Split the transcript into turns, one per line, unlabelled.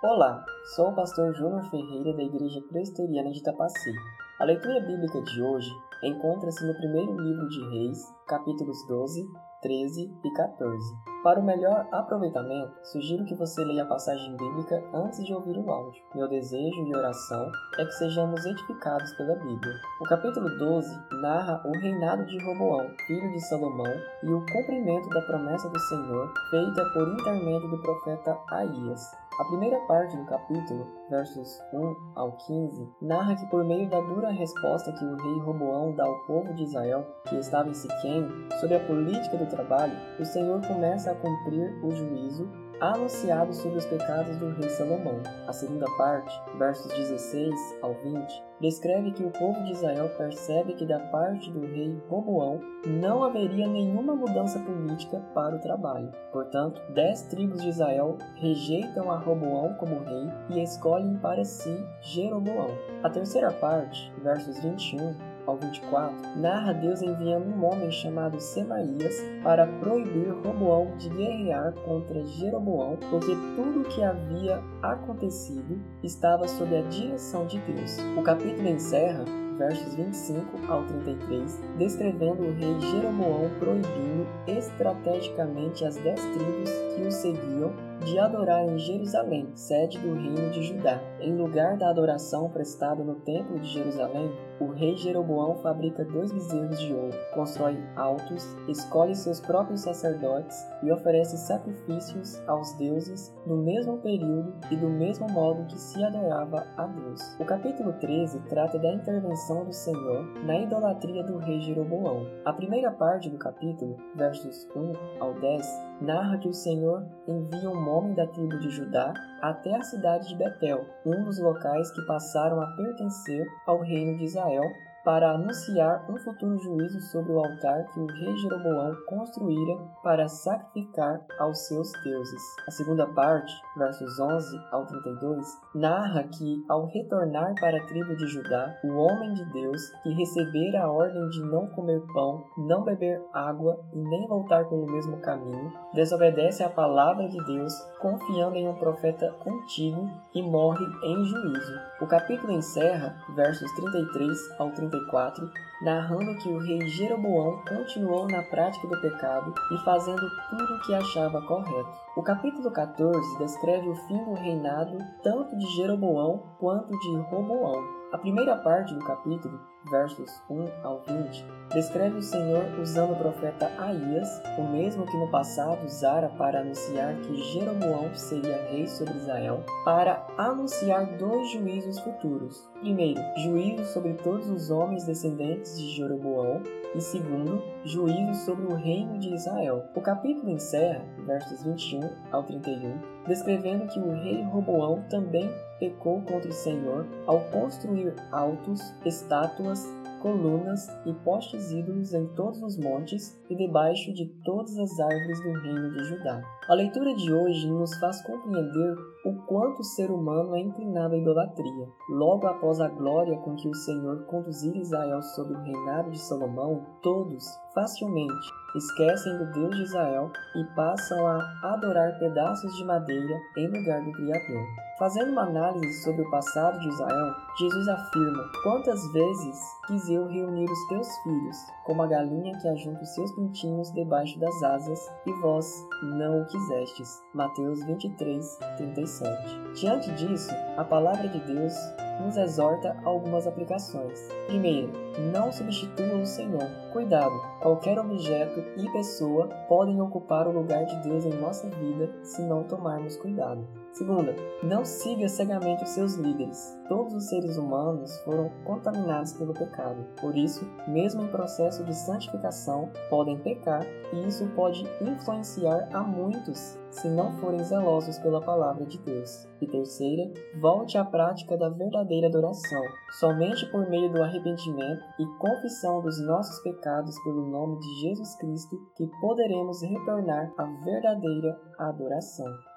Olá, sou o pastor Júnior Ferreira da Igreja Presbiteriana de Tapaci. A leitura bíblica de hoje encontra-se no primeiro livro de Reis, capítulos 12, 13 e 14. Para o melhor aproveitamento, sugiro que você leia a passagem bíblica antes de ouvir o áudio. Meu desejo e oração é que sejamos edificados pela Bíblia. O capítulo 12 narra o reinado de Roboão, filho de Salomão, e o cumprimento da promessa do Senhor feita por intermédio do profeta Aías. A primeira parte do capítulo, versos 1 ao 15, narra que por meio da dura resposta que o rei Roboão dá ao povo de Israel, que estava em Siquém, sobre a política do trabalho, o Senhor começa a cumprir o juízo anunciado sobre os pecados do rei Salomão. A segunda parte, versos 16 ao 20, descreve que o povo de Israel percebe que da parte do rei Roboão não haveria nenhuma mudança política para o trabalho. Portanto, dez tribos de Israel rejeitam a Roboão como rei e escolhem para si Jeroboão. A terceira parte, versos 21 ao 24, narra Deus enviando um homem chamado Semaías para proibir Roboão de guerrear contra Jeroboão, porque tudo o que havia acontecido estava sob a direção de Deus. O capítulo encerra versos 25 ao 33, descrevendo o rei Jeroboão proibindo estrategicamente as dez tribos que o seguiam de adorar em Jerusalém, sede do reino de Judá. Em lugar da adoração prestada no templo de Jerusalém, o rei Jeroboão fabrica dois bezerros de ouro, constrói altos, escolhe seus próprios sacerdotes e oferece sacrifícios aos deuses no mesmo período e do mesmo modo que se adorava a Deus. O capítulo 13 trata da intervenção do Senhor na idolatria do rei Jeroboão. A primeira parte do capítulo, versos 1 ao 10, narra que o Senhor envia um homem da tribo de Judá até a cidade de Betel, um dos locais que passaram a pertencer ao reino de Israel para anunciar um futuro juízo sobre o altar que o rei Jeroboão construíra para sacrificar aos seus deuses. A segunda parte, versos 11 ao 32, narra que, ao retornar para a tribo de Judá, o homem de Deus, que recebera a ordem de não comer pão, não beber água e nem voltar pelo mesmo caminho, desobedece à palavra de Deus, confiando em um profeta antigo e morre em juízo. O capítulo encerra, versos 33 ao 34 54, narrando que o rei Jeroboão continuou na prática do pecado e fazendo tudo o que achava correto. O capítulo 14 descreve o fim do reinado tanto de Jeroboão quanto de Roboão. A primeira parte do capítulo, versos 1 ao 20, descreve o Senhor usando o profeta Aías, o mesmo que no passado usara para anunciar que Jeroboão seria rei sobre Israel, para anunciar dois juízos futuros. Primeiro, juízo sobre todos os homens descendentes de Jeroboão, e segundo, juízo sobre o reino de Israel. O capítulo encerra, versos 21 ao 31, descrevendo que o rei Roboão também pecou contra o Senhor ao construir altos, estátuas, colunas e postes ídolos em todos os montes e debaixo de todas as árvores do reino de Judá. A leitura de hoje nos faz compreender o quanto o ser humano é inclinado à idolatria. Logo após a glória com que o Senhor conduzir Israel sob o reinado de Salomão, todos, facilmente, esquecem do Deus de Israel e passam a adorar pedaços de madeira em lugar do Criador. Fazendo uma análise sobre o passado de Israel, Jesus afirma: Quantas vezes quis eu reunir os teus filhos, como a galinha que ajunta os seus pintinhos debaixo das asas, e vós não o quisestes. Mateus 23, 37. Diante disso, a palavra de Deus nos exorta a algumas aplicações. Primeiro, não substitua o Senhor. Cuidado, qualquer objeto e pessoa podem ocupar o lugar de Deus em nossa vida se não tomarmos cuidado. Segunda, não siga cegamente os seus líderes. Todos os seres humanos foram contaminados pelo pecado. Por isso, mesmo em processo de santificação, podem pecar e isso pode influenciar a muitos se não forem zelosos pela palavra de Deus. E terceira, volte à prática da verdadeira adoração, somente por meio do arrependimento e confissão dos nossos pecados pelo nome de Jesus Cristo que poderemos retornar à verdadeira adoração.